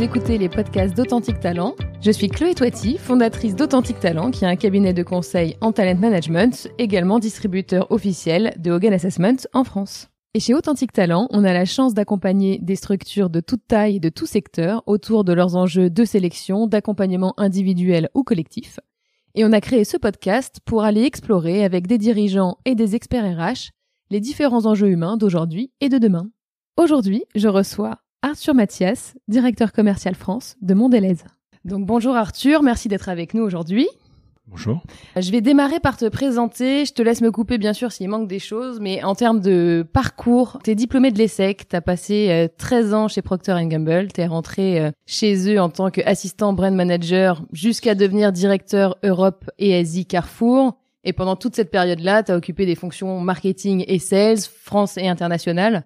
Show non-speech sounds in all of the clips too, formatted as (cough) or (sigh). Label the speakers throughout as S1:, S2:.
S1: vous écoutez les podcasts d'Authentique Talent. Je suis Chloé Toiti, fondatrice d'Authentique Talent, qui est un cabinet de conseil en talent management, également distributeur officiel de Hogan Assessment en France. Et chez Authentique Talent, on a la chance d'accompagner des structures de toute taille et de tout secteur autour de leurs enjeux de sélection, d'accompagnement individuel ou collectif. Et on a créé ce podcast pour aller explorer avec des dirigeants et des experts RH les différents enjeux humains d'aujourd'hui et de demain. Aujourd'hui, je reçois Arthur Mathias, directeur commercial France de Mondelez. Donc bonjour Arthur, merci d'être avec nous aujourd'hui.
S2: Bonjour.
S1: Je vais démarrer par te présenter. Je te laisse me couper, bien sûr, s'il manque des choses. Mais en termes de parcours, t'es diplômé de l'ESSEC. T'as passé 13 euh, ans chez Procter Gamble. T'es rentré euh, chez eux en tant qu'assistant brand manager jusqu'à devenir directeur Europe et Asie Carrefour. Et pendant toute cette période-là, t'as occupé des fonctions marketing et sales, France et international.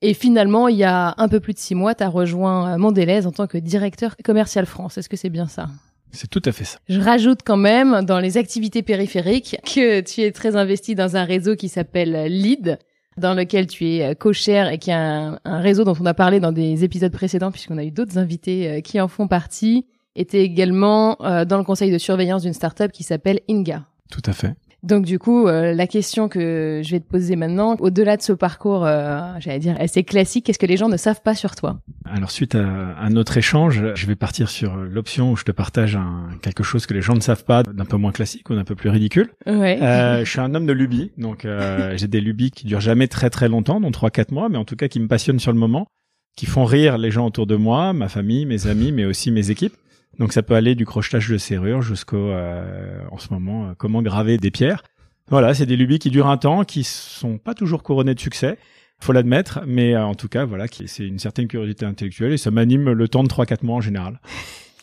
S1: Et finalement, il y a un peu plus de six mois, tu as rejoint euh, Mondelez en tant que directeur commercial France. Est-ce que c'est bien ça?
S2: C'est tout à fait ça.
S1: Je rajoute quand même dans les activités périphériques que tu es très investi dans un réseau qui s'appelle LEAD, dans lequel tu es euh, co-chair et qui est un, réseau dont on a parlé dans des épisodes précédents puisqu'on a eu d'autres invités euh, qui en font partie. Et tu es également dans le conseil de surveillance d'une startup qui s'appelle Inga.
S2: Tout à fait.
S1: Donc du coup, euh, la question que je vais te poser maintenant, au-delà de ce parcours, euh, j'allais dire assez classique, qu'est-ce que les gens ne savent pas sur toi?
S2: Alors suite à, notre échange, je vais partir sur l'option où je te partage un, quelque chose que les gens ne savent pas, d'un peu moins classique ou d'un peu plus ridicule.
S1: Ouais.
S2: Euh, je suis un homme de lubie, donc euh, (laughs) j'ai des lubies qui durent jamais très très longtemps, donc trois quatre mois, mais en tout cas qui me passionnent sur le moment, qui font rire les gens autour de moi, ma famille, mes amis, mais aussi mes équipes. Donc ça peut aller du crochetage de serrure jusqu'au, euh, en ce moment, euh, comment graver des pierres. Voilà, c'est des lubies qui durent un temps, qui sont pas toujours couronnées de succès, faut l'admettre, mais euh, en tout cas, voilà, c'est une certaine curiosité intellectuelle et ça m'anime le temps de 3-4 mois en général.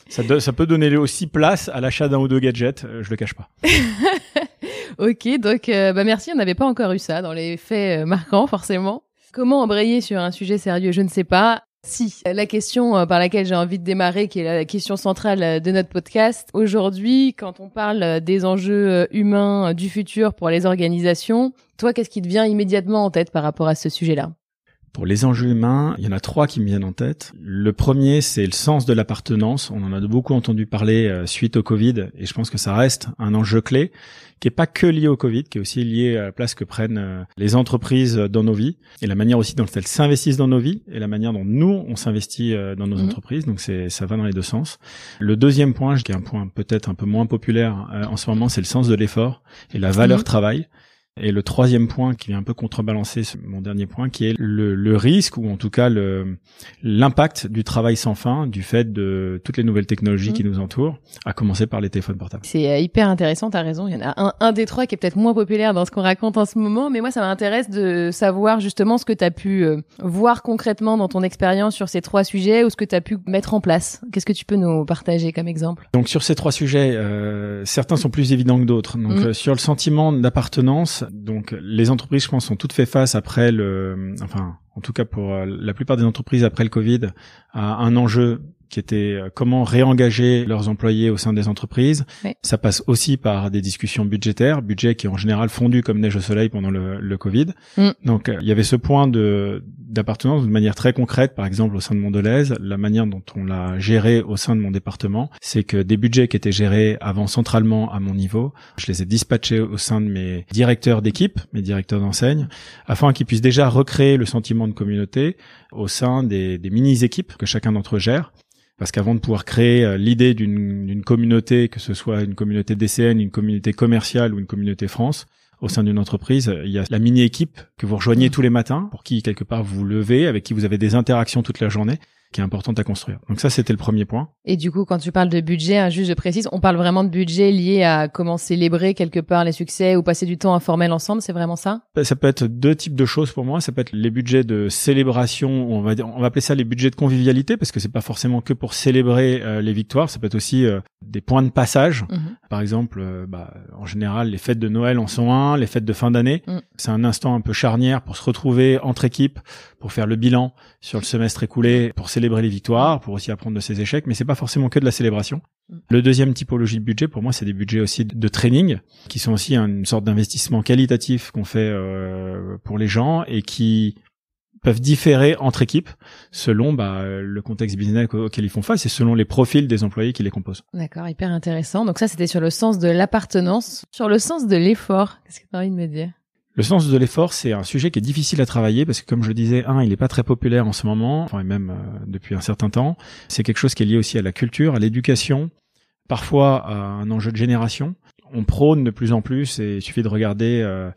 S2: Ça, ça peut donner aussi place à l'achat d'un ou deux gadgets, je le cache pas. (laughs)
S1: ok, donc bah merci, on n'avait pas encore eu ça dans les faits marquants forcément. Comment embrayer sur un sujet sérieux, je ne sais pas. Si, la question euh, par laquelle j'ai envie de démarrer, qui est la question centrale euh, de notre podcast, aujourd'hui, quand on parle euh, des enjeux humains du futur pour les organisations, toi, qu'est-ce qui te vient immédiatement en tête par rapport à ce sujet-là?
S2: Pour les enjeux humains, il y en a trois qui me viennent en tête. Le premier, c'est le sens de l'appartenance. On en a beaucoup entendu parler suite au Covid, et je pense que ça reste un enjeu clé qui est pas que lié au Covid, qui est aussi lié à la place que prennent euh, les entreprises dans nos vies et la manière aussi dont elles s'investissent dans nos vies et la manière dont nous on s'investit euh, dans nos mhm. entreprises. Donc c'est ça va dans les deux sens. Le deuxième point, qui est un point peut-être un peu moins populaire euh, en ce moment, c'est le sens de l'effort et la valeur mhm. travail. Et le troisième point qui vient un peu contrebalancer mon dernier point, qui est le, le risque ou en tout cas l'impact du travail sans fin, du fait de toutes les nouvelles technologies qui mmh. nous entourent, à commencer par les téléphones portables.
S1: C'est euh, hyper intéressant, t'as raison. Il y en a un, un des trois qui est peut-être moins populaire dans ce qu'on raconte en ce moment, mais moi ça m'intéresse de savoir justement ce que t'as pu euh, voir concrètement dans ton expérience sur ces trois sujets ou ce que t'as pu mettre en place. Qu'est-ce que tu peux nous partager comme exemple?
S2: Donc sur ces trois sujets, euh, certains sont plus évidents que d'autres. Donc mmh. sur le sentiment d'appartenance donc les entreprises, je pense, sont toutes fait face après le, enfin, en tout cas pour euh, la plupart des entreprises après le Covid, à un enjeu qui était euh, comment réengager leurs employés au sein des entreprises. Ça passe aussi par des discussions budgétaires, budget qui est en général fondu comme neige au soleil pendant le, le Covid. Mm. Donc euh, il y avait ce point de d'appartenance de manière très concrète, par exemple au sein de Mondelez, la manière dont on l'a géré au sein de mon département, c'est que des budgets qui étaient gérés avant centralement à mon niveau, je les ai dispatchés au sein de mes directeurs d'équipe, mes directeurs d'enseigne, afin qu'ils puissent déjà recréer le sentiment de communauté au sein des, des mini-équipes que chacun d'entre eux gère. Parce qu'avant de pouvoir créer euh, l'idée d'une communauté, que ce soit une communauté DCN, une communauté commerciale ou une communauté France, au sein d'une entreprise, il y a la mini-équipe que vous rejoignez mmh. tous les matins, pour qui quelque part vous vous levez, avec qui vous avez des interactions toute la journée qui est importante à construire. Donc ça, c'était le premier point.
S1: Et du coup, quand tu parles de budget, hein, juste je précise, on parle vraiment de budget lié à comment célébrer quelque part les succès ou passer du temps informel ensemble, c'est vraiment ça?
S2: Bah, Ça peut être deux types de choses pour moi. Ça peut être les budgets de célébration, on va dire, on va appeler ça les budgets de convivialité parce que c'est pas forcément que pour célébrer euh, les victoires. Ça peut être aussi euh, des points de passage. Mhm. Par exemple, euh, bah, en général, les fêtes de Noël en sont un, les fêtes de fin d'année. Mm. C'est un instant un peu charnière pour se retrouver entre équipes, pour faire le bilan sur le semestre écoulé, pour célébrer les victoires, pour aussi apprendre de ses échecs, mais c'est pas forcément que de la célébration. Mm. Le deuxième typologie de budget, pour moi, c'est des budgets aussi de training, qui sont aussi une sorte d'investissement qualitatif qu'on fait euh, pour les gens et qui peuvent différer entre équipes selon bah, le contexte business auquel ils font face et selon les profils des employés qui les composent.
S1: D'accord, hyper intéressant. Donc ça, c'était sur le sens de l'appartenance, sur le sens de l'effort. Qu'est-ce que tu as envie de me dire?
S2: Le sens de l'effort, c'est un sujet qui est difficile à travailler parce que, comme je le disais, un, il n'est pas très populaire en ce moment, enfin, et même euh, depuis un certain temps. C'est quelque chose qui est lié aussi à la culture, à l'éducation, parfois à un enjeu de génération. On prône de plus en plus, et il suffit de regarder euh,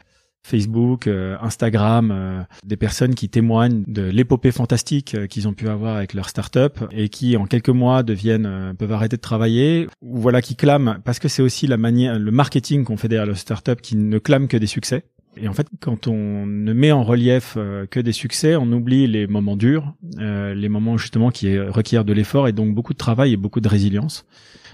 S2: Facebook, euh, Instagram, des personnes qui témoignent de l'épopée fantastique qu'ils ont pu avoir avec leur start-up et qui, en quelques mois, deviennent peuvent arrêter de travailler ou voilà qui clament parce que c'est aussi la manière, le marketing qu'on fait derrière le start-up qui ne clame que des succès. Et en fait, quand on ne met en relief euh, que des succès, on oublie les moments durs, euh, les moments justement qui requièrent de l'effort et donc beaucoup de travail et beaucoup de résilience.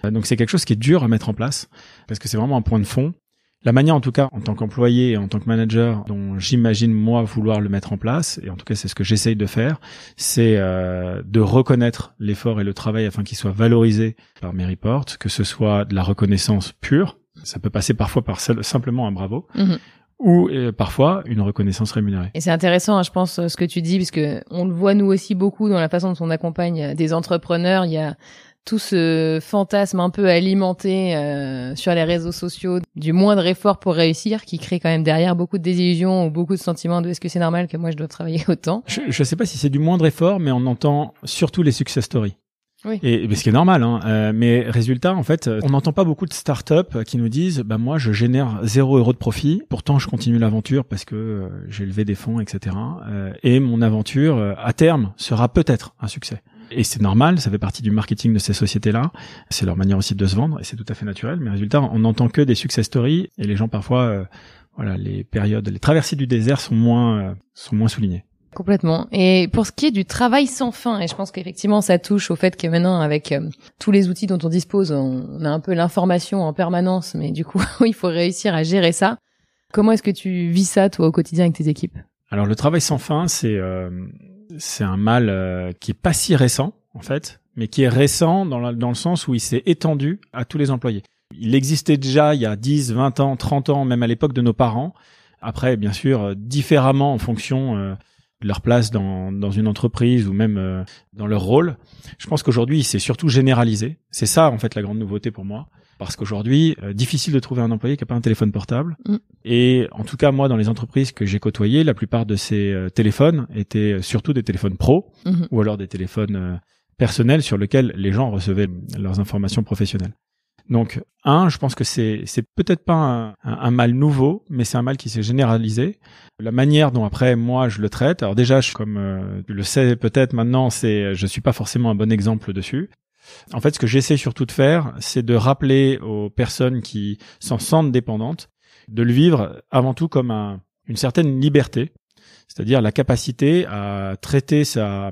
S2: Euh, donc c'est quelque chose qui est dur à mettre en place parce que c'est vraiment un point de fond. La manière, en tout cas, en tant qu'employé et en tant que manager, dont j'imagine moi vouloir le mettre en place, et en tout cas c'est ce que j'essaye de faire, c'est de reconnaître l'effort et le travail afin qu'il soit valorisé par mes reports, que ce soit de la reconnaissance pure, ça peut passer parfois par simplement un bravo, mm-hmm ou euh, parfois une reconnaissance rémunérée.
S1: Et c'est intéressant, hein, je pense, ce que tu dis, parce que on le voit nous aussi beaucoup dans la façon dont on accompagne euh, des entrepreneurs. Il y a tout ce fantasme un peu alimenté euh, sur les réseaux sociaux du moindre effort pour réussir, qui crée quand même derrière beaucoup de désillusions ou beaucoup de sentiments de est-ce que c'est normal que moi je dois travailler autant?
S2: Je ne sais pas si c'est du moindre effort, mais on entend surtout les success stories. Oui. Et, ce qui est normal, hein. Euh, mais résultat, en fait, on n'entend pas beaucoup de startups qui nous disent, bah moi, je génère zéro euro de profit, pourtant je continue l'aventure parce que euh, j'ai levé des fonds, etc. Euh, et mon aventure, à terme, sera peut-être un succès. Et c'est normal, ça fait partie du marketing de ces sociétés-là. C'est leur manière aussi de se vendre et c'est tout à fait naturel. Mais résultat, on n'entend que des success stories et les gens parfois, voilà, les périodes, les traversées du désert sont moins, sont moins soulignées.
S1: Complètement. Et pour ce qui est du travail sans fin, et je pense qu'effectivement ça touche au fait que maintenant avec euh, tous les outils dont on dispose, on, a un peu l'information en permanence, mais du coup (laughs) il faut réussir à gérer ça. Comment est-ce que tu vis ça toi au quotidien avec tes équipes?
S2: Alors le travail sans fin, c'est euh, un mal euh, qui est pas si récent en fait, mais qui est récent dans, dans le sens où il s'est étendu à tous les employés. Il existait déjà il y a 10, 20 ans, 30 ans, même à l'époque de nos parents. Après, bien sûr, différemment en fonction leur place dans, dans une entreprise ou même euh, dans leur rôle. Je pense qu'aujourd'hui, c'est surtout généralisé. C'est ça, en fait, la grande nouveauté pour moi. Parce qu'aujourd'hui, euh, difficile de trouver un employé qui n'a pas un téléphone portable. Mm. Et en tout cas, moi, dans les entreprises que j'ai côtoyées, la plupart de ces euh, téléphones étaient surtout des téléphones pro mm-hmm. ou alors des téléphones personnels sur lesquels les gens recevaient leurs informations professionnelles. Donc, un, je pense que c'est c'est peut-être pas un, mal nouveau, mais c'est un mal qui s'est généralisé. La manière dont après moi je le traite, alors déjà, comme euh, tu le sais peut-être maintenant, c'est je suis pas forcément un bon exemple dessus. En fait, ce que j'essaie surtout de faire, c'est de rappeler aux personnes qui s'en sentent dépendantes de le vivre avant tout comme un, une certaine liberté, c'est-à-dire la capacité à traiter sa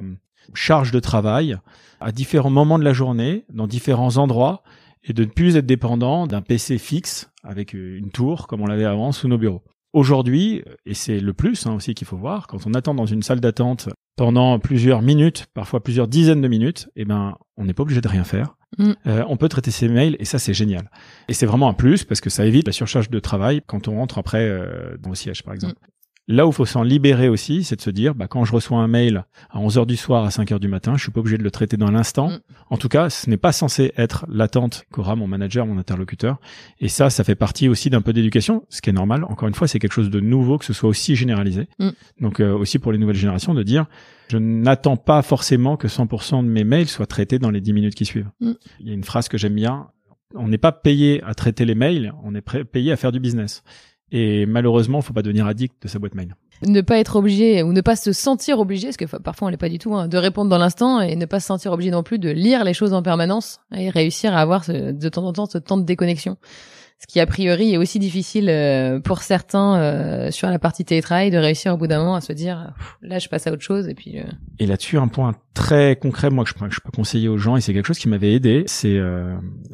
S2: charge de travail à différents moments de la journée, dans différents endroits, et de ne plus être dépendant d'un PC fixe avec une tour comme on l'avait avant sous nos bureaux. Aujourd'hui, et c'est le plus hein, aussi qu'il faut voir, quand on attend dans une salle d'attente pendant plusieurs minutes, parfois plusieurs dizaines de minutes, eh ben on n'est pas obligé de rien faire. Mm. Euh, on peut traiter ses mails et ça c'est génial. Et c'est vraiment un plus parce que ça évite la surcharge de travail quand on rentre après euh, dans le siège par exemple. Là où il faut s'en libérer aussi, c'est de se dire, bah, quand je reçois un mail à 11 heures du soir, à 5 heures du matin, je suis pas obligé de le traiter dans l'instant. Mm. En tout cas, ce n'est pas censé être l'attente qu'aura mon manager, mon interlocuteur. Et ça, ça fait partie aussi d'un peu d'éducation, ce qui est normal. Encore une fois, c'est quelque chose de nouveau que ce soit aussi généralisé. Mm. Donc, euh, aussi pour les nouvelles générations, de dire, je n'attends pas forcément que 100% de mes mails soient traités dans les 10 minutes qui suivent. Mm. Il y a une phrase que j'aime bien. On n'est pas payé à traiter les mails, on est payé à faire du business. Et malheureusement, faut pas devenir addict de sa boîte mail.
S1: Ne pas être obligé ou ne pas se sentir obligé, parce que parfois on l'est pas du tout, hein, de répondre dans l'instant et ne pas se sentir obligé non plus de lire les choses en permanence et réussir à avoir de temps en temps ce temps de déconnexion ce qui a priori est aussi difficile euh, pour certains euh, sur la partie télétravail de réussir au bout d'un moment à se dire là je passe à autre chose et puis euh,
S2: et là-dessus un point très concret moi que je, je peux conseiller aux gens et c'est quelque chose qui m'avait aidé c'est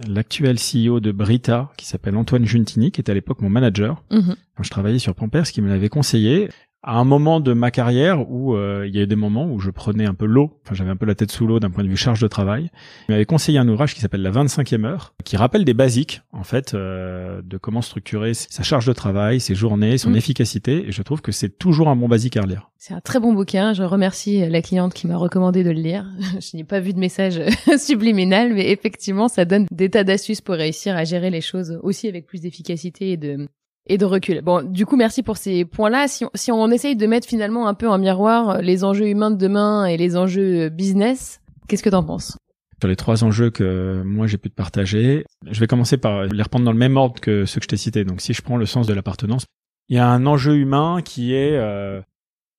S2: l'actuel CEO de Brita qui s'appelle Antoine Juntini qui était à l'époque mon manager. Mhm. quand je travaillais sur Pampers qui me l'avait conseillé à un moment de ma carrière où euh, il y a eu des moments où je prenais un peu l'eau, enfin j'avais un peu la tête sous l'eau d'un point de vue charge de travail. Il m'avait conseillé un ouvrage qui s'appelle La 25e heure, qui rappelle des basiques en fait euh, de comment structurer sa charge de travail, ses journées, son mm. efficacité. Et je trouve que c'est toujours un bon basique à relire.
S1: C'est un très bon bouquin. Je remercie la cliente qui m'a recommandé de le lire. (laughs) je n'ai pas vu de message (laughs) subliminal, mais effectivement, ça donne des tas d'astuces pour réussir à gérer les choses aussi avec plus d'efficacité et de et de recul. Bon, du coup, merci pour ces points-là. Si on, si on essaye de mettre finalement un peu en miroir euh, les enjeux humains de demain et les enjeux euh, business, qu'est-ce que t'en penses?
S2: Sur les trois enjeux que moi j'ai pu te partager, je vais commencer par les reprendre dans le même ordre que ceux que je t'ai cités. Donc, si je prends le sens de l'appartenance, il y a un enjeu humain qui est euh,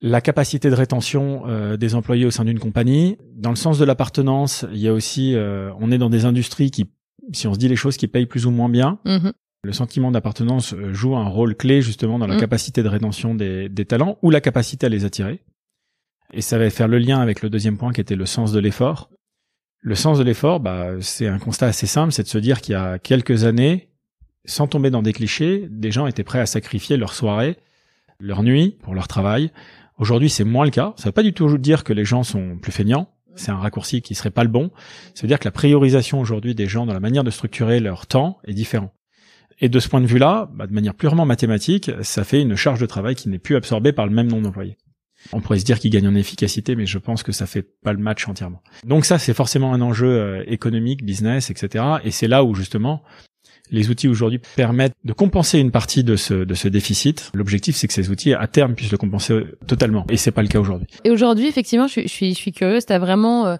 S2: la capacité de rétention des employés au sein d'une compagnie. Dans le sens de l'appartenance, il y a aussi, on est dans des industries qui, si on se dit les choses, qui payent plus ou moins bien. Mm-hmm. Le sentiment d'appartenance euh, joue un rôle clé justement dans la mm. capacité de rétention des, des, talents ou la capacité à les attirer. Et ça va faire le lien avec le deuxième point qui était le sens de l'effort. Le sens de l'effort, bah, c'est un constat assez simple, c'est de se dire qu'il y a quelques années, sans tomber dans des clichés, des gens étaient prêts à sacrifier leur soirée, leur nuit pour leur travail. Aujourd'hui, c'est moins le cas. Ça veut pas du tout dire que les gens sont plus feignants. C'est un raccourci qui serait pas le bon. Ça veut dire que la priorisation aujourd'hui des gens dans la manière de structurer leur temps est différent. Et de ce point de vue-là, bah, de manière purement mathématique, ça fait une charge de travail qui n'est plus absorbée par le même nombre d'employés. On pourrait se dire qu'il gagne en efficacité, mais je pense que ça fait pas le match entièrement. Donc ça, c'est forcément un enjeu euh, économique, business, etc. Et c'est là où justement les outils aujourd'hui permettent de compenser une partie de ce, de ce déficit. L'objectif, c'est que ces outils, à terme, puissent le compenser totalement. Et c'est pas le cas aujourd'hui.
S1: Et aujourd'hui, effectivement, je je suis, je suis curieuse. T'as vraiment euh,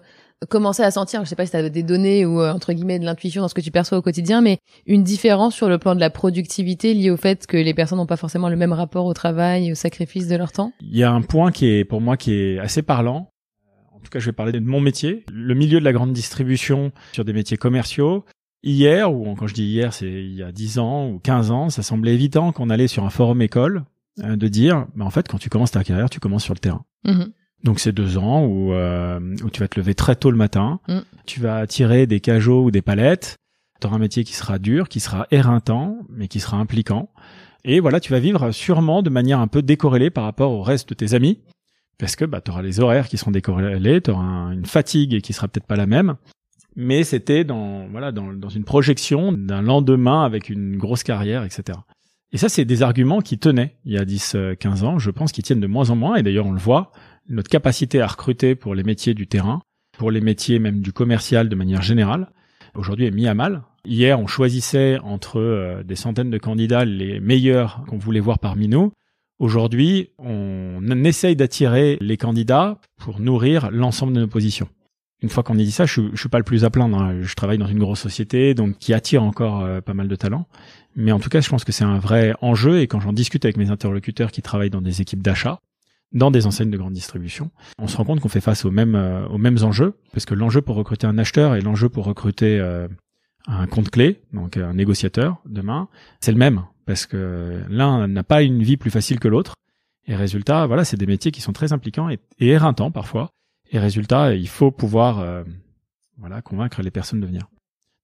S1: commencer à sentir, je sais pas si tu as des données ou euh, entre guillemets de l'intuition dans ce que tu perçois au quotidien, mais une différence sur le plan de la productivité liée au fait que les personnes n'ont pas forcément le même rapport au travail et au sacrifice de leur temps?
S2: Il y a un point qui est pour moi qui est assez parlant. Euh, en tout cas, je vais parler de mon métier, le milieu de la grande distribution sur des métiers commerciaux. Hier, ou quand je dis hier, c'est il y a 10 ans ou 15 ans, ça semblait évident qu'on allait sur un forum école euh, de dire, mais en fait, quand tu commences ta carrière, tu commences sur le terrain. Mmh. Donc c'est deux ans où, euh, où tu vas te lever très tôt le matin, mm. tu vas tirer des cajots ou des palettes, tu auras un métier qui sera dur, qui sera éreintant, mais qui sera impliquant. Et voilà, tu vas vivre sûrement de manière un peu décorrélée par rapport au reste de tes amis, parce que bah, tu auras les horaires qui seront décorrélés, tu auras une fatigue qui sera peut-être pas la même, mais c'était dans, voilà, dans, dans une projection d'un lendemain avec une grosse carrière, etc. Et ça, c'est des arguments qui tenaient il y a 10-15 ans, je pense qu'ils tiennent de moins en moins, et d'ailleurs on le voit, notre capacité à recruter pour les métiers du terrain, pour les métiers même du commercial de manière générale, aujourd'hui est mis à mal. Hier, on choisissait entre euh, des centaines de candidats les meilleurs qu'on voulait voir parmi nous. Aujourd'hui, on essaye d'attirer les candidats pour nourrir l'ensemble de nos positions. Une fois qu'on a dit ça, je, je suis pas le plus à plaindre. Hein. Je travaille dans une grosse société, donc qui attire encore euh, pas mal de talents. Mais en tout cas, je pense que c'est un vrai enjeu. Et quand j'en discute avec mes interlocuteurs qui travaillent dans des équipes d'achat, dans des enseignes de grande distribution, on se rend compte qu'on fait face aux mêmes euh, aux mêmes enjeux parce que l'enjeu pour recruter un acheteur et l'enjeu pour recruter euh, un compte clé, donc un négociateur demain, c'est le même parce que l'un n'a pas une vie plus facile que l'autre et résultat, voilà, c'est des métiers qui sont très impliquants et, éreintants parfois et résultat, il faut pouvoir euh, voilà convaincre les personnes de venir.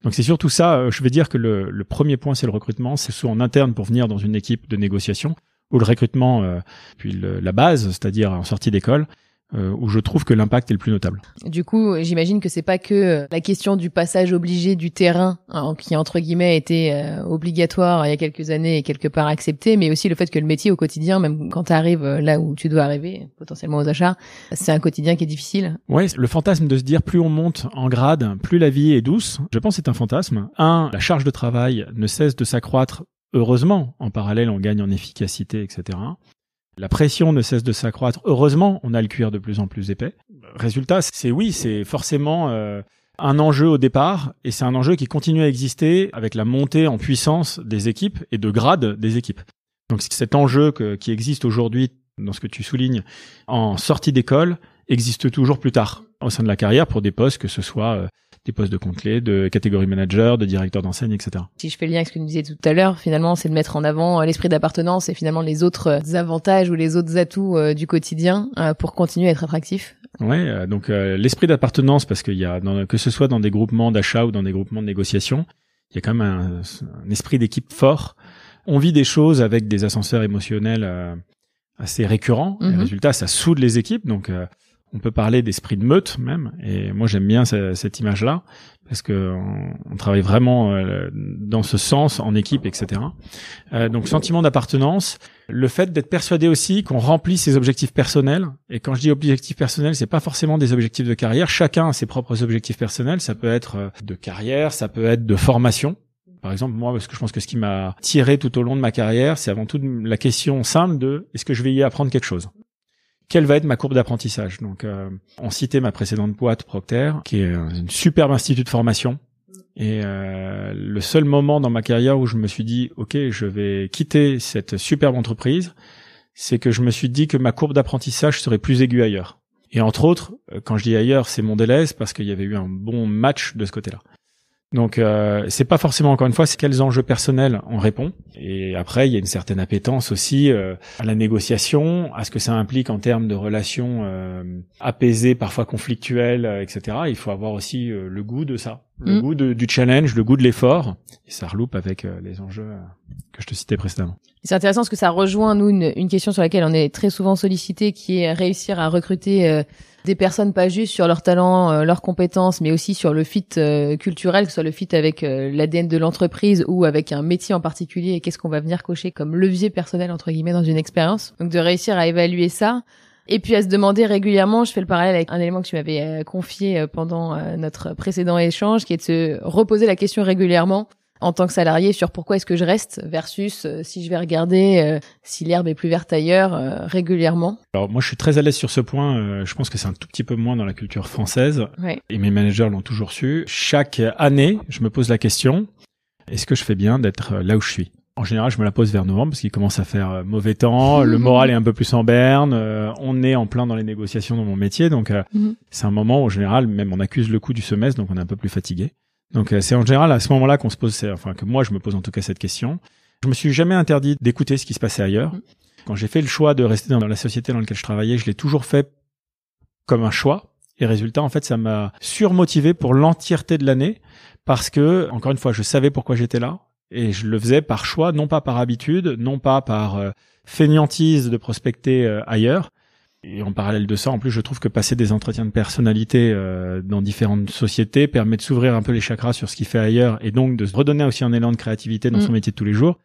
S2: Donc c'est surtout ça. Je vais dire que le, le premier point, c'est le recrutement. C'est soit en interne pour venir dans une équipe de négociation, ou le recrutement, euh, puis la base, c'est-à-dire en sortie d'école, euh, où je trouve que l'impact est le plus notable.
S1: Du coup, j'imagine que c'est pas que euh, la question du passage obligé du terrain, hein, qui entre guillemets a été euh, obligatoire il y a quelques années et quelque part accepté, mais aussi le fait que le métier au quotidien, même quand tu arrives là où tu dois arriver, potentiellement aux achats, c'est un quotidien qui est difficile.
S2: Ouais, le fantasme de se dire plus on monte en grade, plus la vie est douce, je pense c'est un fantasme. Un, la charge de travail ne cesse de s'accroître Heureusement, en parallèle, on gagne en efficacité, etc. La pression ne cesse de s'accroître. Heureusement, on a le cuir de plus en plus épais. Résultat, c'est oui, c'est forcément euh, un enjeu au départ, et c'est un enjeu qui continue à exister avec la montée en puissance des équipes et de grade des équipes. Donc cet enjeu qui existe aujourd'hui dans ce que tu soulignes en sortie d'école existe toujours plus tard au sein de la carrière pour des postes que ce soit euh, des postes de compte clé, de catégorie manager, de directeur d'enseigne, etc.
S1: Si je fais le lien avec ce que nous disais tout à l'heure, finalement, c'est de mettre en avant euh, l'esprit d'appartenance et finalement les autres euh, avantages ou les autres atouts du quotidien pour continuer à être attractif.
S2: Ouais, donc l'esprit d'appartenance, parce qu'il y a, que ce soit dans des groupements d'achat ou dans des groupements de négociation, il y a quand même un, un esprit d'équipe fort. On vit des choses avec des ascenseurs émotionnels assez récurrent. Et
S1: Mhm.
S2: résultat, ça soude les équipes. Donc, euh, on peut parler d'esprit de meute même. Et moi, j'aime bien ce- cette image-là parce que on, on travaille vraiment euh, dans ce sens en équipe, etc. Euh, donc, sentiment d'appartenance, le fait d'être persuadé aussi qu'on remplit ses objectifs personnels. Et quand je dis objectifs personnels, c'est pas forcément des objectifs de carrière. Chacun a ses propres objectifs personnels. Ça peut être euh, de carrière, ça peut être de formation. Par exemple, moi, parce que je pense que ce qui m'a tiré tout au long de ma carrière, c'est avant tout la question simple de est-ce que je vais y apprendre quelque chose? Quelle va être ma courbe d'apprentissage Donc, euh, on citait ma précédente boîte Procter, qui est un- une superbe institut de formation. Et euh, le seul moment dans ma carrière où je me suis dit, ok, je vais quitter cette superbe entreprise, c'est que je me suis dit que ma courbe d'apprentissage serait plus aiguë ailleurs. Et entre autres, euh, quand je dis ailleurs, c'est mon Mondelez parce qu'il y avait eu un bon match de ce côté-là. Donc euh, c'est pas forcément encore une fois c'est quels enjeux personnels on répond et après il y a une certaine appétence aussi euh, à la négociation, à ce que ça implique en termes de relations euh, apaisées, parfois conflictuelles, euh, etc. Il faut avoir aussi le goût de ça, le
S1: Mm.
S2: goût de- du challenge, le goût de l'effort et ça reloupe avec euh, les enjeux euh, que je te citais précédemment.
S1: C'est intéressant parce que ça rejoint nous une, une question sur laquelle on est très souvent sollicité, qui est réussir à recruter euh, des personnes pas juste sur leur talent, leurs compétences, mais aussi sur le fit culturel, que ce soit le fit avec l'ADN de l'entreprise ou avec un métier en particulier et qu'est-ce qu'on va venir cocher comme levier personnel entre guillemets dans une expérience? Donc de réussir à évaluer ça. Et puis à se demander régulièrement, je fais le parallèle avec un élément que tu m'avais euh, confié euh, pendant euh, notre précédent échange, qui est de se reposer la question régulièrement en tant que salarié sur pourquoi est-ce que je reste versus euh, si je vais regarder euh, si l'herbe est plus verte ailleurs euh, régulièrement.
S2: Alors moi je suis très à l'aise sur ce point, je pense que c'est un tout petit peu moins dans la culture française
S1: Ouais.
S2: et mes managers l'ont toujours su. Chaque année, je me pose la question est-ce que je fais bien d'être là où je suis? En général, je me la pose vers novembre parce qu'il commence à faire euh, mauvais temps, le (laughs) moral est un peu plus en berne, euh, on est en plein dans les négociations dans mon métier, donc euh,
S1: Mhm.
S2: c'est un moment où, en général, même on accuse le coup du semestre, donc on est un peu plus fatigué. Donc euh, c'est en général à ce moment-là qu'on se pose, enfin que moi je me pose en tout cas cette question. Je me suis jamais interdit d'écouter ce qui se passait ailleurs.
S1: Mhm.
S2: Quand j'ai fait le choix de rester dans la société dans laquelle je travaillais, je l'ai toujours fait comme un choix. Et résultat, en fait, ça m'a surmotivé pour l'entièreté de l'année parce que, encore une fois, je savais pourquoi j'étais là et je le faisais par choix, non pas par habitude, non pas par euh, fainéantise de prospecter euh, ailleurs. Et en parallèle de ça, en plus, je trouve que passer des entretiens de personnalité euh, dans différentes sociétés permet de s'ouvrir un peu les chakras sur ce qu'il fait ailleurs et donc de se redonner aussi un élan de créativité dans
S1: Mm.
S2: son métier de tous les jours.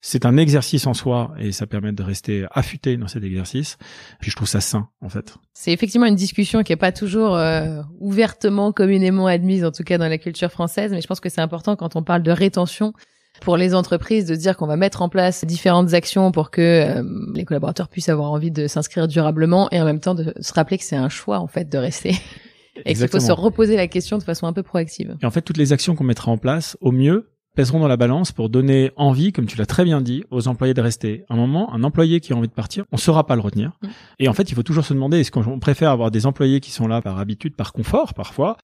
S2: C'est un exercice en soi et ça permet de rester affûté dans cet exercice. Puis je trouve ça sain, en fait.
S1: C'est effectivement une discussion qui est pas toujours euh, ouvertement, communément admise, en tout cas dans la culture française, mais je pense que c'est important quand on parle de rétention pour les entreprises de dire qu'on va mettre en place différentes actions pour que euh, les collaborateurs puissent avoir envie de s'inscrire durablement et en même temps de se rappeler que c'est un choix en fait de rester (laughs) et qu'il faut se reposer la question de façon un peu proactive.
S2: Et en fait, toutes les actions qu'on mettra en place, au mieux, pèseront dans la balance pour donner envie, comme tu l'as très bien dit, aux employés de rester. À un moment, un employé qui a envie de partir, on saura pas le retenir.
S1: Mm.
S2: Et en fait, il faut toujours se demander est-ce qu'on préfère avoir des employés qui sont là par habitude, par confort parfois,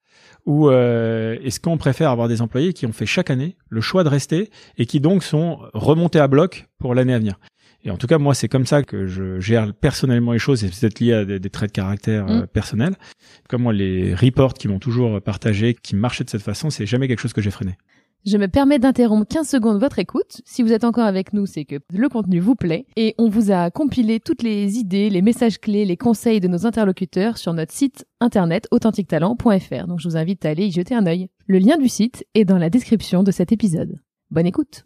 S2: ou euh, est-ce qu'on préfère avoir des employés qui ont fait chaque année le choix de rester et qui donc sont remontés à bloc pour l'année à venir? Et en tout cas, moi, c'est comme ça que je gère personnellement les choses, et c'est peut-être lié à des, des traits de caractère euh,
S1: Mm.
S2: personnels. Comme moi, les reports qui m'ont toujours partagé, qui marchaient de cette façon, c'est jamais quelque chose que j'ai freiné.
S1: Je me permets d'interrompre 15 secondes votre écoute. Si vous êtes encore avec nous, c'est que le contenu vous plaît et on vous a compilé toutes les idées, les messages clés, les conseils de nos interlocuteurs sur notre site internet authentiquetalent.fr. Donc je vous invite à aller y jeter un œil. Le lien du site est dans la description de cet épisode. Bonne écoute.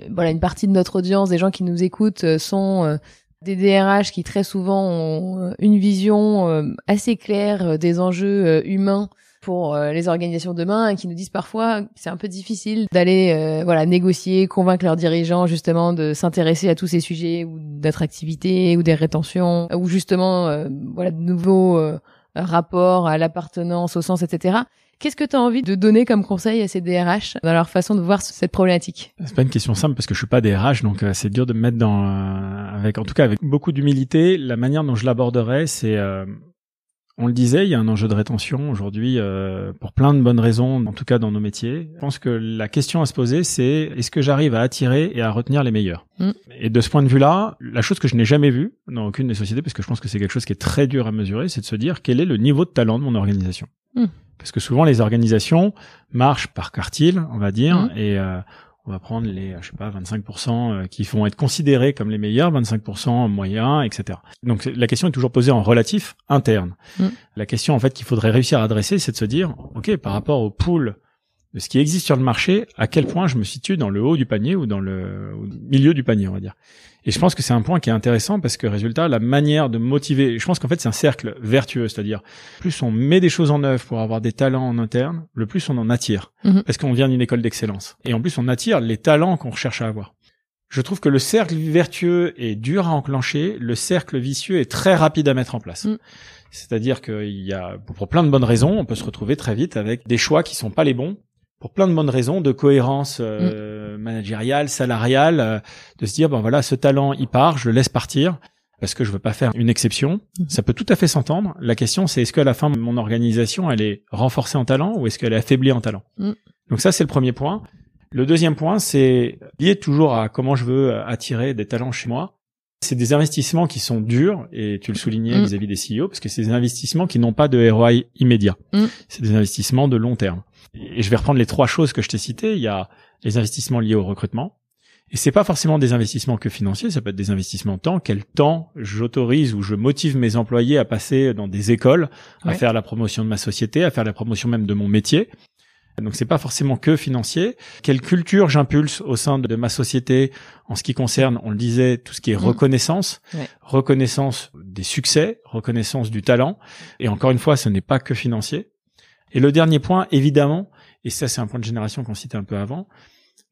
S1: Euh, Voilà, une partie de notre audience, des gens qui nous écoutent, euh, sont euh, des DRH qui très souvent ont une vision assez claire des enjeux humains pour euh, les organisations demain qui nous disent parfois c'est un peu difficile d'aller euh, voilà négocier, convaincre leurs dirigeants justement de s'intéresser à tous ces sujets ou d'attractivité ou des rétentions ou justement euh, voilà de nouveaux euh, rapports à l'appartenance, au sens, etc. Qu'est-ce que tu as envie de donner comme conseil à ces DRH dans leur façon de voir cette problématique?
S2: C'est pas une question simple parce que je suis pas DRH, donc euh, c'est dur de me mettre dans, euh, avec, en tout cas avec beaucoup d'humilité. La manière dont je l'aborderai, c'est, on le disait, il y a un enjeu de rétention aujourd'hui euh, pour plein de bonnes raisons, en tout cas dans nos métiers. Je pense que la question à se poser, c'est est-ce que j'arrive à attirer et à retenir les meilleurs
S1: Mm.
S2: Et de ce point de vue-là, la chose que je n'ai jamais vue dans aucune des sociétés, parce que je pense que c'est quelque chose qui est très dur à mesurer, c'est de se dire quel est le niveau de talent de mon organisation.
S1: Mm.
S2: Parce que souvent les organisations marchent par quartile, on va dire,
S1: Mm.
S2: et euh, On va prendre les, je sais pas, 25% qui vont être considérés comme les meilleurs, 25% moyens, etc. Donc la question est toujours posée en relatif interne. Mm. La question en fait qu'il faudrait réussir à adresser, c'est de se dire, ok, par rapport au pool de ce qui existe sur le marché, à quel point je me situe dans le haut du panier ou dans le milieu du panier, on va dire. Et je pense que c'est un point qui est intéressant parce que résultat, la manière de motiver, je pense qu'en fait c'est un cercle vertueux, c'est-à-dire plus on met des choses en œuvre pour avoir des talents en interne, le plus on en attire, mhm. parce qu'on vient d'une école d'excellence. Et en plus on attire les talents qu'on recherche à avoir. Je trouve que le cercle vertueux est dur à enclencher, le cercle vicieux est très rapide à mettre en place. Mhm. C'est-à-dire qu'il y a, pour plein de bonnes raisons, on peut se retrouver très vite avec des choix qui sont pas les bons, pour plein de bonnes raisons, de cohérence euh, mm. managériale, salariale, euh, de se dire bon voilà ce talent il part, je le laisse partir parce que je veux pas faire une exception. Mm. Ça peut tout à fait s'entendre. La question c'est est-ce qu'à la fin mon organisation elle est renforcée en talent ou est-ce qu'elle est affaiblie en talent. Mm. Donc ça c'est le premier point. Le deuxième point c'est lié toujours à comment je veux attirer des talents chez moi. C'est des investissements qui sont durs, et tu le soulignais vis-à-vis des CEO, parce que c'est des investissements qui n'ont pas de ROI immédiat. C'est des investissements de long terme. Et je vais reprendre les trois choses que je t'ai citées. Il y a les investissements liés au recrutement. Et c'est pas forcément des investissements que financiers, ça peut être des investissements temps. Quel temps j'autorise ou je motive mes employés à passer dans des écoles, à faire la promotion de ma société, à faire la promotion même de mon métier. Donc c'est pas forcément que financier. Quelle culture j'impulse au sein de ma société en ce qui concerne, on le disait, tout ce qui est mmh. reconnaissance, reconnaissance des succès, reconnaissance du talent. Et encore une fois, ce n'est pas que financier. Et le dernier point, évidemment, et ça c'est un point de génération qu'on citait un peu avant,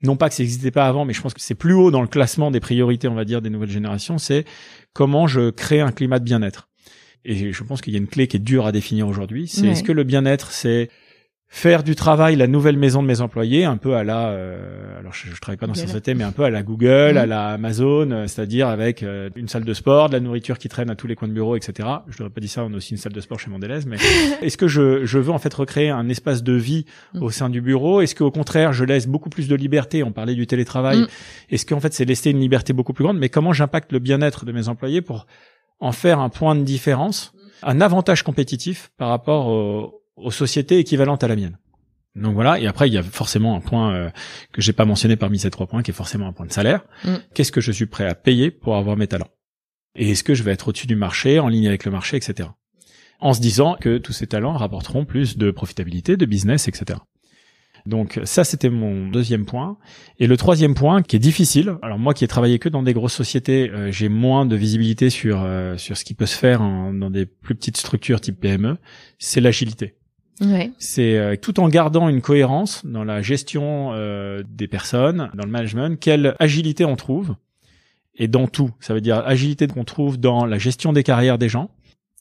S2: non pas que ça n'existait pas avant, mais je pense que c'est plus haut dans le classement des priorités, on va dire, des nouvelles générations, c'est comment je crée un climat de bien-être. Et je pense qu'il y a une clé qui est dure à définir aujourd'hui, c'est est-ce que le bien-être, c'est faire du travail la nouvelle maison de mes employés, un peu à la, euh, alors je, je travaille pas dans cette société, mais un peu à la Google, à mm. la Amazon, euh, c'est-à-dire avec euh, une salle de sport, de la nourriture qui traîne à tous les coins de bureau, etc. Je n'aurais pas dit ça, on a aussi une salle de sport chez Mondelez, mais (laughs) est-ce que je, je veux en fait recréer un espace de vie mm. au sein du bureau? Est-ce qu'au contraire, je laisse beaucoup plus de liberté? On parlait du télétravail. Mm. Est-ce qu'en fait, c'est laisser une liberté beaucoup plus grande? Mais comment j'impacte le bien-être de mes employés pour en faire un point de différence, un avantage compétitif par rapport au aux sociétés équivalentes à la mienne. Donc voilà, et après il y a forcément un point euh, que j'ai pas mentionné parmi ces trois points, qui est forcément un point de salaire. Mm. Qu'est-ce que je suis prêt à payer pour avoir mes talents? Et est-ce que je vais être au-dessus du marché, en ligne avec le marché, etc. En se disant que tous ces talents rapporteront plus de profitabilité, de business, etc. Donc ça, c'était mon deuxième point. Et le troisième point, qui est difficile. Alors moi, qui ai travaillé que dans des grosses sociétés, euh, j'ai moins de visibilité sur euh, sur ce qui peut se faire dans des plus petites structures type PME. C'est l'agilité. C'est euh, tout en gardant une cohérence dans la gestion euh, des personnes, dans le management, quelle agilité on trouve et dans tout. Ça veut dire agilité qu'on trouve dans la gestion des carrières des gens.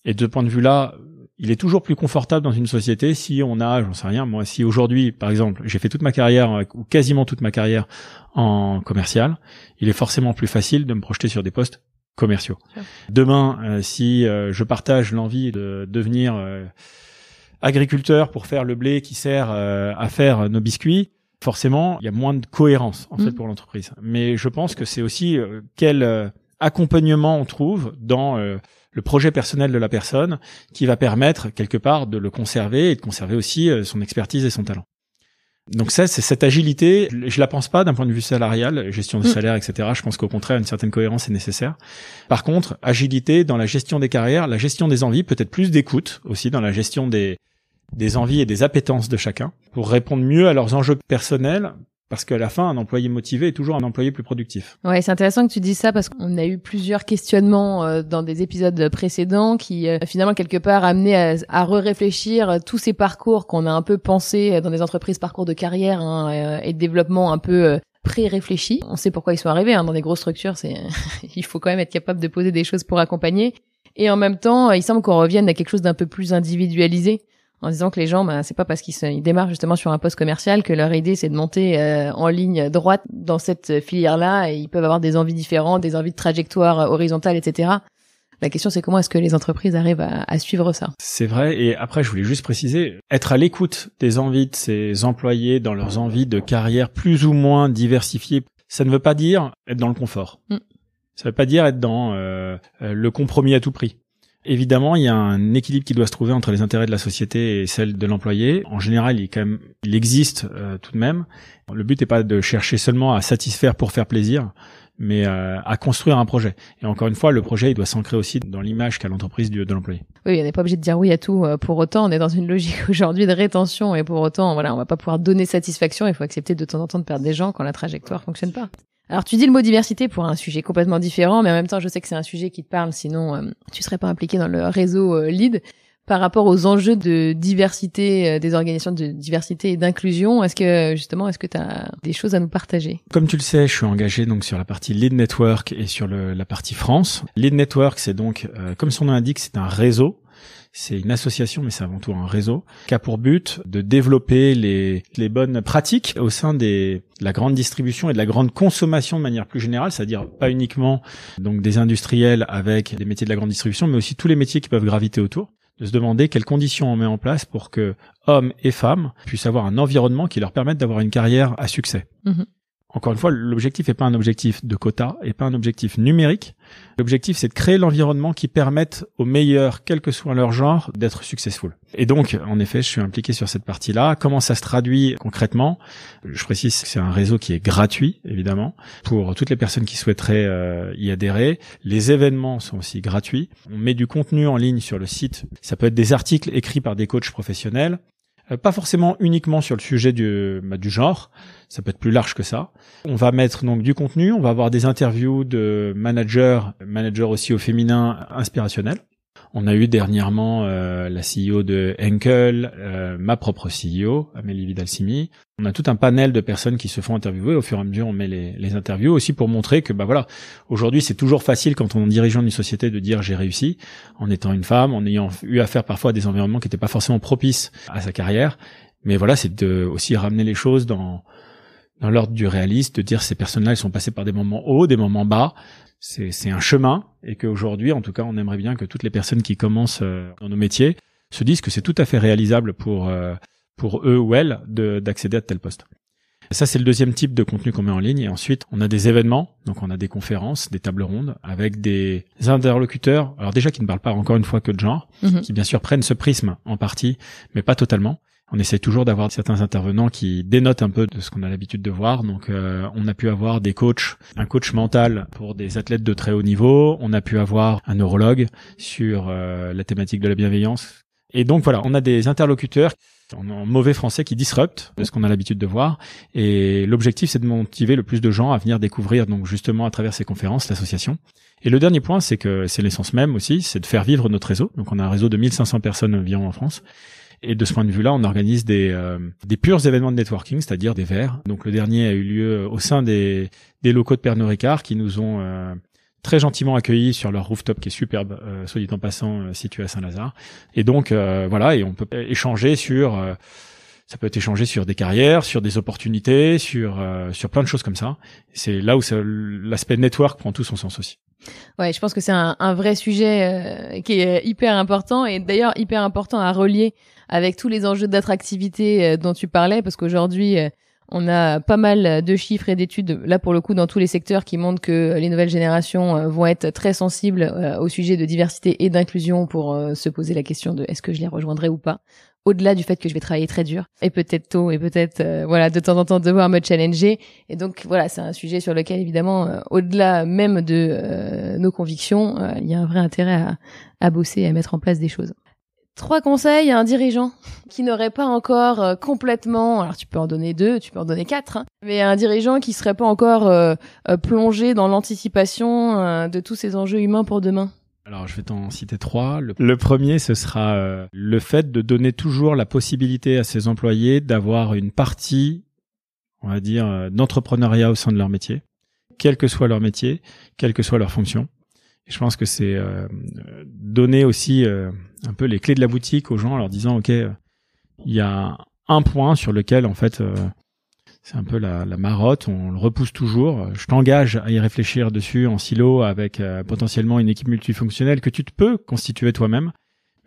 S2: Et de ce point de vue-là, il est toujours plus confortable dans une société si on a, j'en sais rien, moi, si aujourd'hui, par exemple, j'ai fait toute ma carrière ou quasiment toute ma carrière en commercial, il est forcément plus facile de me projeter sur des postes commerciaux. Demain, euh, si je partage l'envie de devenir agriculteur pour faire le blé qui sert euh, à faire nos biscuits, forcément, il y a moins de cohérence en fait mm. pour l'entreprise. Mais je pense que c'est aussi euh, quel euh, accompagnement on trouve dans le projet personnel de la personne qui va permettre quelque part de le conserver et de conserver aussi son expertise et son talent. Donc ça, c'est cette agilité. Je la pense pas d'un point de vue salarial, gestion de mm. salaire, etc. Je pense qu'au contraire, une certaine cohérence est nécessaire. Par contre, agilité dans la gestion des carrières, la gestion des envies, peut-être plus d'écoute aussi dans la gestion des des envies et des appétences de chacun pour répondre mieux à leurs enjeux personnels parce qu'à la fin, un employé motivé est toujours un employé plus productif.
S1: Ouais, c'est intéressant que tu dises ça parce qu'on a eu plusieurs questionnements euh, dans des épisodes précédents qui euh, finalement quelque part amenaient à, à re-réfléchir tous ces parcours qu'on a un peu pensé dans des entreprises parcours de carrière hein, euh, et de développement un peu pré-réfléchis. On sait pourquoi ils sont arrivés hein, dans des grosses structures. C'est (laughs) il faut quand même être capable de poser des choses pour accompagner. Et en même temps, il semble qu'on revienne à quelque chose d'un peu plus individualisé en disant que les gens, bah, c'est pas parce qu'ils démarrent justement sur un poste commercial que leur idée c'est de monter euh, en ligne droite dans cette filière-là et ils peuvent avoir des envies différentes, des envies de trajectoire horizontale, etc. La question c'est comment est-ce que les entreprises arrivent à, à suivre ça?
S2: C'est vrai. Et après, je voulais juste préciser, être à l'écoute des envies de ces employés dans leurs envies de carrière plus ou moins diversifiées, ça ne veut pas dire être dans le confort. Mm. Ça ne veut pas dire être dans euh, euh, le compromis à tout prix. Évidemment, il y a un équilibre qui doit se trouver entre les intérêts de la société et celle de l'employé. En général, il, quand même, il existe euh, tout de même. Le but n'est pas de chercher seulement à satisfaire pour faire plaisir, mais euh, à construire un projet. Et encore une fois, le projet, il doit s'ancrer aussi dans l'image qu'a l'entreprise de l'employé.
S1: Oui, on n'est pas obligé de dire oui à tout euh, pour autant. On est dans une logique (laughs) aujourd'hui de rétention et pour autant, voilà, on va pas pouvoir donner satisfaction. Il faut accepter de temps en temps de perdre des gens quand la trajectoire fonctionne pas. Alors tu dis le mot diversité pour un sujet complètement différent, mais en même temps, je sais que c'est un sujet qui te parle, sinon euh, tu serais pas impliqué dans le réseau LEAD par rapport aux enjeux de diversité euh, des organisations de diversité et d'inclusion. Est-ce que justement, est-ce que tu as des choses à nous partager?
S2: Comme tu le sais, je suis engagé donc sur la partie Lead Network et sur la partie France. Lead Network, c'est donc, euh, comme son nom l'indique, c'est un réseau. C'est une association, mais c'est avant tout un réseau qui a pour but de développer les, les bonnes pratiques au sein des, de la grande distribution et de la grande consommation de manière plus générale, c'est-à-dire pas uniquement donc des industriels avec des métiers de la grande distribution, mais aussi tous les métiers qui peuvent graviter autour de se demander quelles conditions on met en place pour que hommes et femmes puissent avoir un environnement qui leur permette d'avoir une carrière à succès. Mhm. Encore une fois, l'objectif n'est pas un objectif de quota et pas un objectif numérique. L'objectif, c'est de créer l'environnement qui permette aux meilleurs, quel que soit leur genre, d'être successful. Et donc, en effet, je suis impliqué sur cette partie-là. Comment ça se traduit concrètement? Je précise que c'est un réseau qui est gratuit, évidemment, pour toutes les personnes qui souhaiteraient euh, y adhérer. Les événements sont aussi gratuits. On met du contenu en ligne sur le site. Ça peut être des articles écrits par des coachs professionnels. Euh, pas forcément uniquement sur le sujet du, bah, du genre, ça peut être plus large que ça. On va mettre donc du contenu, on va avoir des interviews de managers, managers aussi au féminin inspirationnels. On a eu dernièrement euh, la CEO de Henkel, euh, ma propre CEO, Amélie Vidal-Simi. On a tout un panel de personnes qui se font interviewer. Au fur et à mesure, on met les, les interviews aussi pour montrer que, bah voilà, aujourd'hui, c'est toujours facile quand on est dirigeant d'une société de dire j'ai réussi en étant une femme, en ayant eu affaire parfois à des environnements qui n'étaient pas forcément propices à sa carrière. Mais voilà, c'est de aussi ramener les choses dans dans l'ordre du réaliste, de dire ces personnes-là, elles sont passées par des moments hauts, des moments bas, c'est un chemin et qu'aujourd'hui, en tout cas, on aimerait bien que toutes les personnes qui commencent euh, dans nos métiers se disent que c'est tout à fait réalisable pour euh, pour eux ou elles d'accéder à tel poste. Ça, c'est le deuxième type de contenu qu'on met en ligne. Et ensuite, on a des événements. Donc, on a des conférences, des tables rondes avec des interlocuteurs. Alors déjà, qui ne parlent pas encore une fois que de genre, mhm. qui bien sûr prennent ce prisme en partie, mais pas totalement on essaie toujours d'avoir certains intervenants qui dénotent un peu de ce qu'on a l'habitude de voir. Donc, euh, on a pu avoir des coachs, un coach mental pour des athlètes de très haut niveau. On a pu avoir un neurologue sur euh, la thématique de la bienveillance. Et donc voilà, on a des interlocuteurs en, mauvais français qui disruptent de ce qu'on a l'habitude de voir. Et l'objectif, c'est de motiver le plus de gens à venir découvrir, donc justement à travers ces conférences, l'association. Et le dernier point, c'est que c'est l'essence même aussi, c'est de faire vivre notre réseau. Donc on a un réseau de 1500 personnes environ en France. Et de ce point de vue-là, on organise des, euh, des purs événements de networking, c'est-à-dire des verres. Donc le dernier a eu lieu au sein des, des locaux de Pernod Ricard qui nous ont euh, très gentiment accueillis sur leur rooftop qui est superbe, euh, soit dit en passant, situé à Saint-Lazare. Et donc voilà, et on peut échanger sur ça peut être échangé sur des carrières, sur des opportunités, sur sur plein de choses comme ça. C'est là où l'aspect network prend tout son sens aussi.
S1: Ouais, je pense que c'est un, un, vrai sujet qui est hyper important et d'ailleurs hyper important à relier avec tous les enjeux d'attractivité euh, dont tu parlais, parce qu'aujourd'hui, euh, on a pas mal de chiffres et d'études, là pour le coup, dans tous les secteurs qui montrent que les nouvelles générations euh, vont être très sensibles au sujet de diversité et d'inclusion pour se poser la question de est-ce que je les rejoindrai ou pas. Au-delà du fait que je vais travailler très dur et peut-être tôt et peut-être voilà de temps en temps devoir me challenger et donc voilà c'est un sujet sur lequel évidemment au-delà même de nos convictions il y a un vrai intérêt à, à bosser et à mettre en place des choses. Trois conseils à un dirigeant qui n'aurait pas encore euh, complètement, alors tu peux en donner deux, tu peux en donner quatre, hein, mais un dirigeant qui serait pas encore euh, euh, plongé dans l'anticipation de tous ces enjeux humains pour demain.
S2: Alors, je vais t'en citer trois. Le, premier, ce sera le fait de donner toujours la possibilité à ses employés d'avoir une partie, on va dire, d'entrepreneuriat au sein de leur métier, quel que soit leur métier, quelle que soit leur fonction. Je pense que c'est donner aussi un peu les clés de la boutique aux gens en leur disant ok il y a un point sur lequel en fait euh, c'est un peu la, la, marotte, on le repousse toujours. Je t'engage à y réfléchir dessus en silo avec euh, potentiellement une équipe multifonctionnelle que tu te peux constituer toi-même,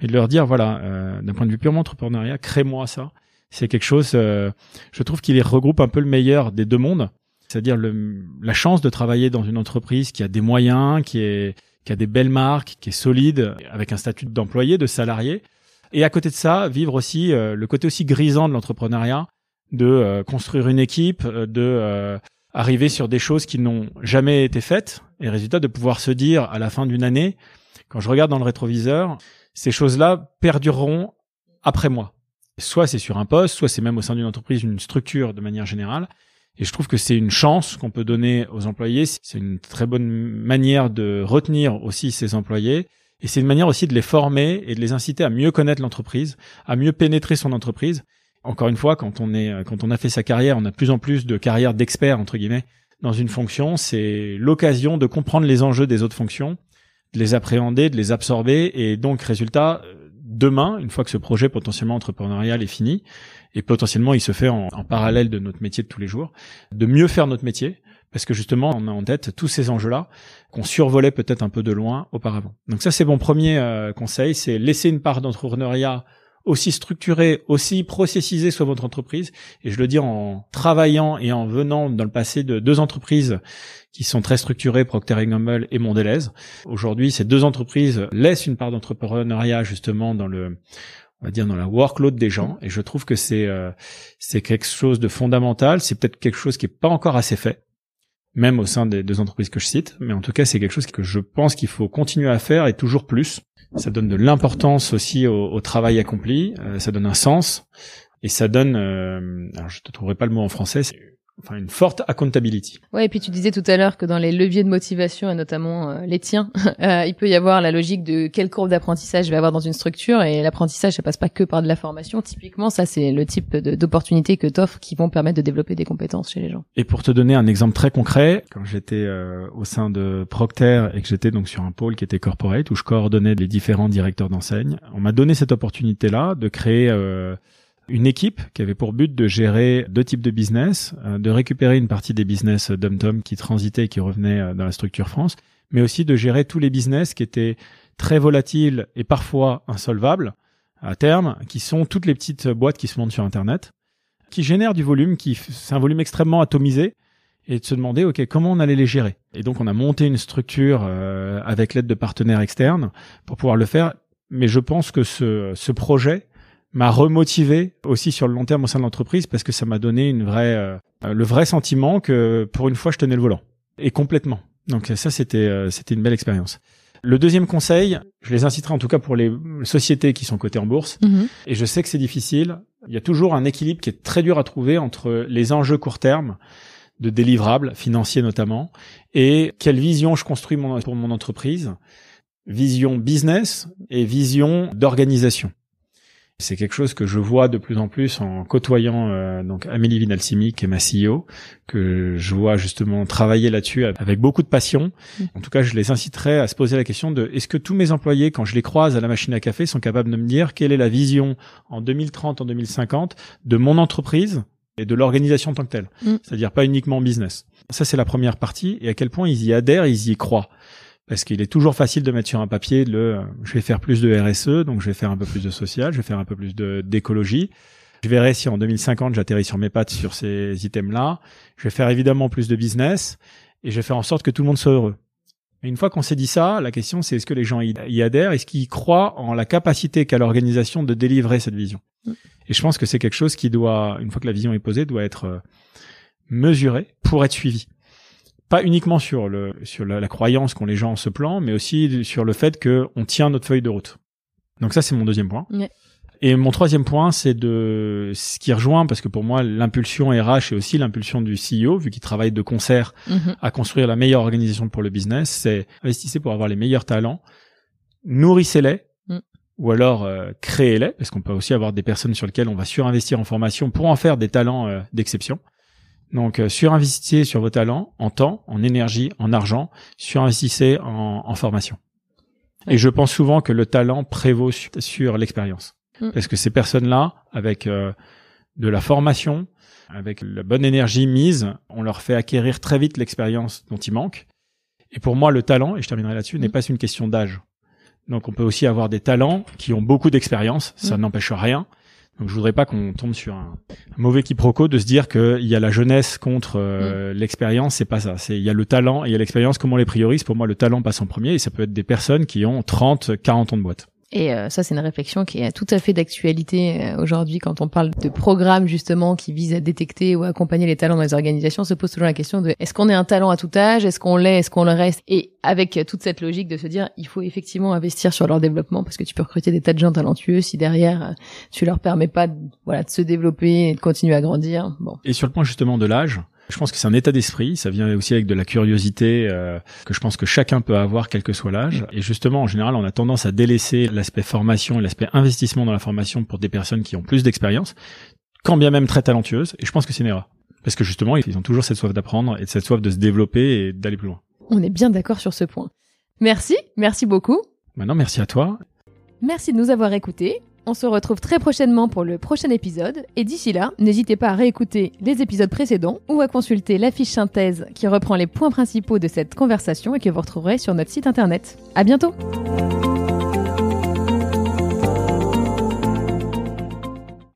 S2: et de leur dire voilà, euh, d'un point de vue purement entrepreneuriat, crée-moi ça. C'est quelque chose, je trouve qu'il regroupe un peu le meilleur des deux mondes, c'est-à-dire la chance de travailler dans une entreprise qui a des moyens, qui est qui a des belles marques, qui est solide, avec un statut d'employé, de salarié. Et à côté de ça, vivre aussi euh, le côté aussi grisant de l'entrepreneuriat, de euh, construire une équipe, euh, de arriver sur des choses qui n'ont jamais été faites, et résultat de pouvoir se dire à la fin d'une année, quand je regarde dans le rétroviseur, ces choses-là perdureront après moi. Soit c'est sur un poste, soit c'est même au sein d'une entreprise, une structure de manière générale. Et je trouve que c'est une chance qu'on peut donner aux employés. C'est une très bonne manière de retenir aussi ses employés. Et c'est une manière aussi de les former et de les inciter à mieux connaître l'entreprise, à mieux pénétrer son entreprise. Encore une fois, quand on est, quand on a fait sa carrière, on a plus en plus de carrières d'experts, entre guillemets, dans une fonction. C'est l'occasion de comprendre les enjeux des autres fonctions, de les appréhender, de les absorber. Et donc, résultat, demain, une fois que ce projet potentiellement entrepreneurial est fini, et potentiellement il se fait en, parallèle de notre métier de tous les jours, de mieux faire notre métier, parce que justement on a en tête tous ces enjeux-là qu'on survolait peut-être un peu de loin auparavant. Donc ça c'est mon premier euh, conseil, c'est laisser une part d'entrepreneuriat aussi structuré, aussi processisé soit votre entreprise. Et je le dis en travaillant et en venant dans le passé de deux entreprises qui sont très structurées, Procter Gamble et Mondelez. Aujourd'hui, ces deux entreprises laissent une part d'entrepreneuriat justement dans le on va dire dans la workload des gens et je trouve que c'est euh, c'est quelque chose de fondamental, c'est peut-être quelque chose qui est pas encore assez fait même au sein des deux entreprises que je cite, mais en tout cas c'est quelque chose que je pense qu'il faut continuer à faire et toujours plus ça donne de l'importance aussi au, au, travail accompli, euh, ça donne un sens et ça donne, euh, alors je te trouverai pas le mot en français, enfin une forte accountability.
S1: Ouais, et puis tu disais tout à l'heure que dans les leviers de motivation et notamment euh, les tiens, (laughs) euh, il peut y avoir la logique de quelle courbe d'apprentissage je vais avoir dans une structure et l'apprentissage ça passe pas que par de la formation. Typiquement, ça c'est le type d'opportunités que t'offres qui vont permettre de développer des compétences chez les gens.
S2: Et pour te donner un exemple très concret, quand j'étais euh, au sein de Procter et que j'étais donc sur un pôle qui était corporate où je coordonnais les différents directeurs d'enseigne, on m'a donné cette opportunité là de créer une équipe qui avait pour but de gérer deux types de business, euh, de récupérer une partie des business dom qui transitaient et qui revenaient euh, dans la structure France, mais aussi de gérer tous les business qui étaient très volatiles et parfois insolvables à terme, qui sont toutes les petites boîtes qui se vendent sur Internet, qui génèrent du volume, qui c'est un volume extrêmement atomisé, et de se demander ok comment on allait les gérer? Et donc on a monté une structure euh, avec l'aide de partenaires externes pour pouvoir le faire. Mais je pense que ce, ce projet m'a remotivé aussi sur le long terme au sein de l'entreprise parce que ça m'a donné une vraie, euh, le vrai sentiment que pour une fois je tenais le volant et complètement. Donc ça c'était euh, c'était une belle expérience. Le deuxième conseil, je les inciterai en tout cas pour les sociétés qui sont cotées en bourse. Mhm. Et je sais que c'est difficile. Il y a toujours un équilibre qui est très dur à trouver entre les enjeux court terme de délivrables financiers notamment et quelle vision je construis pour mon entreprise, vision business et vision d'organisation. C'est quelque chose que je vois de plus en plus en côtoyant euh, donc Amélie Vinalsimi, qui est ma CEO, que je vois justement travailler là-dessus avec beaucoup de passion. Mm. En tout cas, je les inciterais à se poser la question de est-ce que tous mes employés, quand je les croise à la machine à café, sont capables de me dire quelle est la vision en 2030, en 2050 de mon entreprise et de l'organisation en tant que telle? Mm. C'est-à-dire pas uniquement business. Ça, c'est la première partie. Et à quel point ils y adhèrent, ils y croient? Parce qu'il est toujours facile de mettre sur un papier le je vais faire plus de RSE, donc je vais faire un peu plus de social, je vais faire un peu plus d'écologie. Je verrai si en 2050 j'atterris sur mes pattes sur ces items-là. Je vais faire évidemment plus de business et je vais faire en sorte que tout le monde soit heureux. Mais une fois qu'on s'est dit ça, la question c'est est-ce que les gens y adhèrent, est-ce qu'ils croient en la capacité qu'a l'organisation de délivrer cette vision? Mm. Et je pense que c'est quelque chose qui doit, une fois que la vision est posée, doit être euh, mesuré pour être suivi pas uniquement sur le sur la, croyance qu'ont les gens en ce plan, mais aussi sur le fait que on tient notre feuille de route. Donc ça c'est mon deuxième point. Et mon troisième point, c'est de ce qui rejoint parce que pour moi l'impulsion RH est aussi l'impulsion du CEO vu qu'il travaille de concert mhm. à construire la meilleure organisation pour le business. C'est investissez pour avoir les meilleurs talents, nourrissez-les mm. ou alors euh, créez-les parce qu'on peut aussi avoir des personnes sur lesquelles on va surinvestir en formation pour en faire des talents euh, d'exception. Donc, euh, surinvestissez sur vos talents en temps, en énergie, en argent, surinvestissez en, en formation. Et je pense souvent que le talent prévaut sur, l'expérience. Mm. Parce que ces personnes-là, avec euh, de la formation, avec la bonne énergie mise, on leur fait acquérir très vite l'expérience dont il manque. Et pour moi, le talent, et je terminerai là-dessus, n'est mm. pas une question d'âge. Donc on peut aussi avoir des talents qui ont beaucoup d'expérience, ça mm. n'empêche rien. Donc je voudrais pas qu'on tombe sur un, mauvais quiproquo de se dire qu'il y a la jeunesse contre euh, mm. l'expérience, c'est pas ça. C'est il y a le talent et il y a l'expérience. Comment on les priorise Pour moi, le talent passe en premier et ça peut être des personnes qui ont 30, 40 ans de boîte.
S1: Et euh, ça, c'est une réflexion qui est tout à fait d'actualité euh, aujourd'hui quand on parle de programmes justement qui visent à détecter ou à accompagner les talents dans les organisations. Se pose toujours la question de est-ce qu'on est un talent à tout âge, est-ce qu'on l'est, est-ce qu'on le reste? Et avec toute cette logique de se dire il faut effectivement investir sur leur développement parce que tu peux recruter des tas de gens talentueux si derrière euh, tu leur permets pas de, voilà de se développer et de continuer à grandir. Bon.
S2: Et sur le point justement de l'âge, je pense que c'est un état d'esprit, ça vient aussi avec de la curiosité euh, que je pense que chacun peut avoir quel que soit l'âge. Et justement, en général, on a tendance à délaisser l'aspect formation et l'aspect investissement dans la formation pour des personnes qui ont plus d'expérience, quand bien même très talentueuses. Et je pense que c'est une erreur. Parce que justement, ils ont toujours cette soif d'apprendre et cette soif de se développer et d'aller plus loin.
S1: On est bien d'accord sur ce point. Merci, merci beaucoup.
S2: Maintenant, merci à toi.
S1: Merci de nous avoir écoutés. On se retrouve très prochainement pour le prochain épisode, et d'ici là, n'hésitez pas à réécouter les épisodes précédents ou à consulter la fiche synthèse qui reprend les points principaux de cette conversation et que vous retrouverez sur notre site internet. À bientôt!